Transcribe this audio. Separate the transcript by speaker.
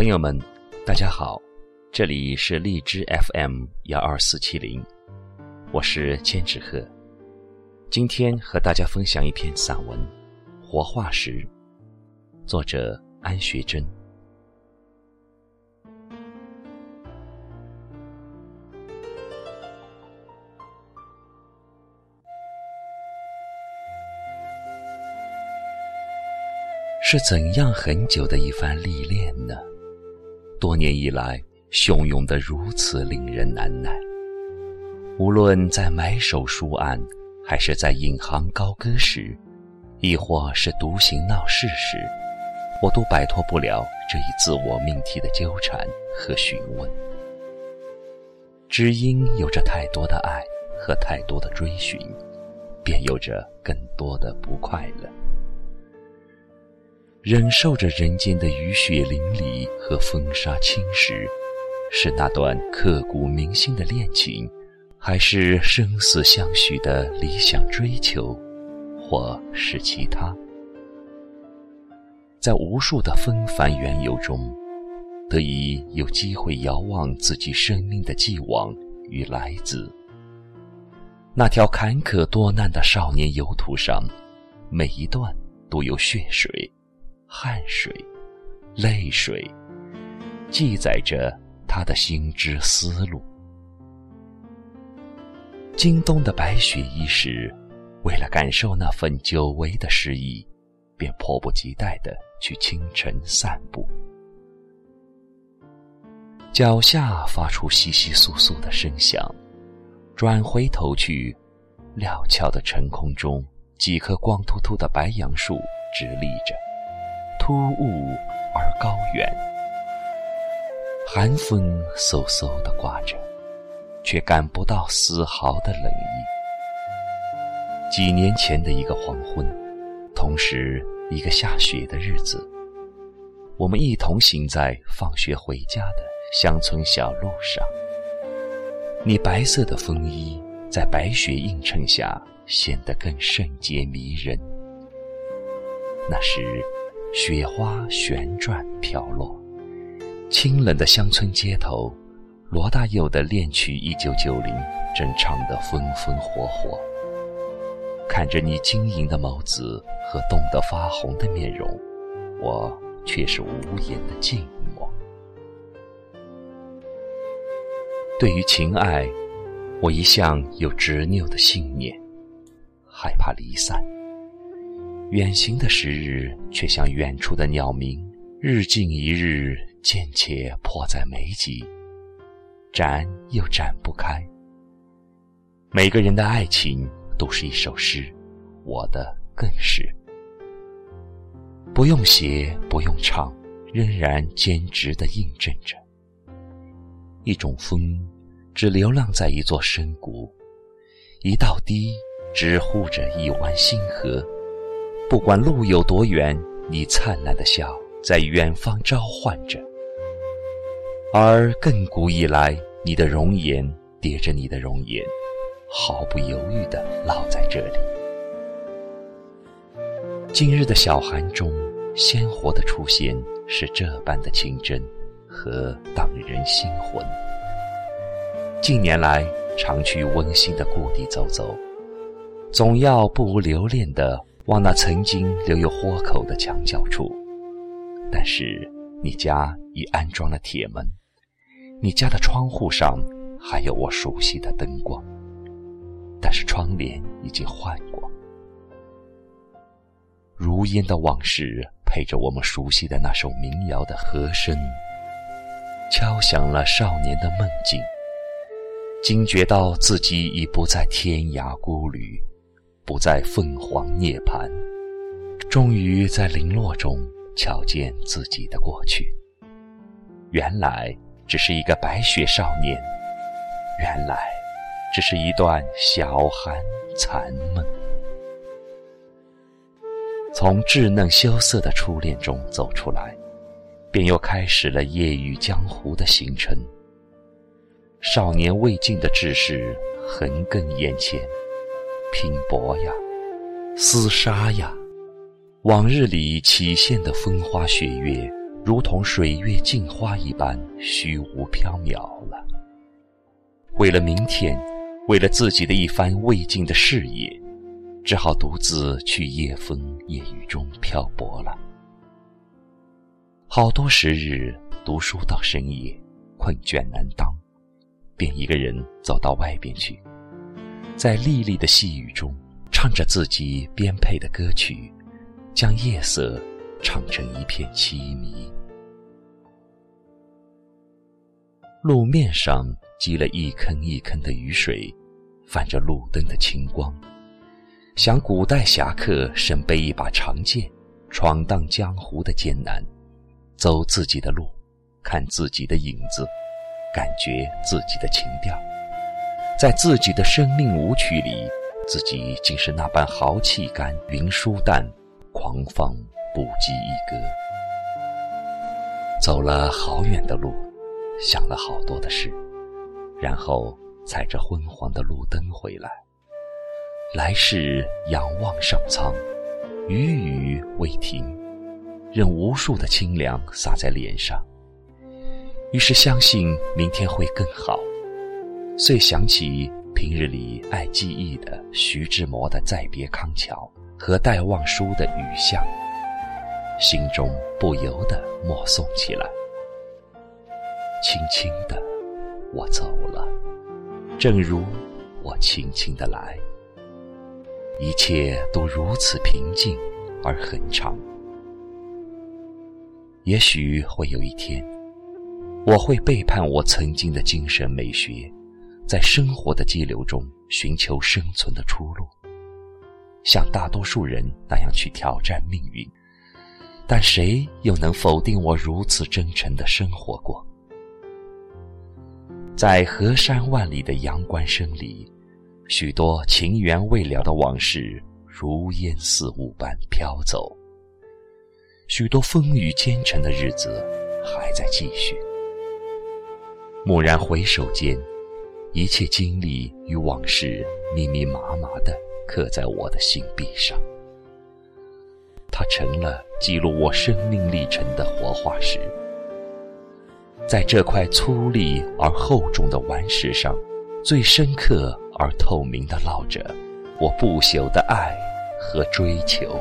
Speaker 1: 朋友们，大家好，这里是荔枝 FM 幺二四七零，我是千纸鹤，今天和大家分享一篇散文《活化石》，作者安学珍。是怎样很久的一番历练呢？多年以来，汹涌的如此令人难耐。无论在埋首书案，还是在引吭高歌时，亦或是独行闹市时，我都摆脱不了这一自我命题的纠缠和询问。只因有着太多的爱和太多的追寻，便有着更多的不快乐。忍受着人间的雨雪淋漓和风沙侵蚀，是那段刻骨铭心的恋情，还是生死相许的理想追求，或是其他？在无数的纷繁缘由中，得以有机会遥望自己生命的既往与来自。那条坎坷多难的少年游途上，每一段都有血水。汗水、泪水，记载着他的心之思路。京东的白雪衣时，为了感受那份久违的诗意，便迫不及待的去清晨散步。脚下发出窸窸窣窣的声响，转回头去，料峭的晨空中，几棵光秃秃的白杨树直立着。突兀而高远，寒风嗖嗖的刮着，却感不到丝毫的冷意。几年前的一个黄昏，同时一个下雪的日子，我们一同行在放学回家的乡村小路上。你白色的风衣在白雪映衬下显得更圣洁迷人。那时。雪花旋转飘落，清冷的乡村街头，罗大佑的恋曲《一九九零》正唱得风风火火。看着你晶莹的眸子和冻得发红的面容，我却是无言的静默。对于情爱，我一向有执拗的信念，害怕离散。远行的时日，却像远处的鸟鸣，日近一日，渐且迫在眉睫，展又展不开。每个人的爱情都是一首诗，我的更是。不用写，不用唱，仍然坚直地印证着。一种风，只流浪在一座深谷；一道堤，只护着一湾星河。不管路有多远，你灿烂的笑在远方召唤着；而亘古以来，你的容颜叠着你的容颜，毫不犹豫地烙在这里。今日的小寒中，鲜活的出现是这般的清真和荡人心魂。近年来，常去温馨的故地走走，总要不无留恋的。往那曾经留有豁口的墙角处，但是你家已安装了铁门，你家的窗户上还有我熟悉的灯光，但是窗帘已经换过。如烟的往事配着我们熟悉的那首民谣的和声，敲响了少年的梦境，惊觉到自己已不在天涯孤旅。不再凤凰涅槃，终于在零落中瞧见自己的过去。原来只是一个白雪少年，原来只是一段小寒残梦。从稚嫩羞涩的初恋中走出来，便又开始了夜雨江湖的行程。少年未尽的志士横亘眼前。拼搏呀，厮杀呀，往日里起现的风花雪月，如同水月镜花一般虚无缥缈了。为了明天，为了自己的一番未尽的事业，只好独自去夜风夜雨中漂泊了。好多时日读书到深夜，困倦难当，便一个人走到外边去，在沥沥的细雨中，唱着自己编配的歌曲，将夜色唱成一片凄迷。路面上积了一坑一坑的雨水，泛着路灯的清光，想古代侠客身背一把长剑，闯荡江湖的艰难，走自己的路，看自己的影子，感觉自己的情调，在自己的生命舞曲里，自己竟是那般豪气干云舒淡，狂放不羁一歌。走了好远的路。想了好多的事，然后踩着昏黄的路灯回来。来世仰望上苍，雨雨未停，任无数的清凉洒在脸上。于是相信明天会更好，遂想起平日里爱记忆的徐志摩的《再别康桥》和戴望舒的《雨巷》，心中不由得默诵起来。轻轻的，我走了，正如我轻轻的来，一切都如此平静而很长。也许会有一天，我会背叛我曾经的精神美学，在生活的激流中寻求生存的出路，像大多数人那样去挑战命运。但谁又能否定我如此真诚的生活过？在河山万里的阳关声里，许多情缘未了的往事如烟似雾般飘走。许多风雨兼程的日子还在继续。蓦然回首间，一切经历与往事密密麻麻地刻在我的心壁上。它成了记录我生命历程的活化石。在这块粗粝而厚重的顽石上，最深刻而透明的烙着我不朽的爱和追求。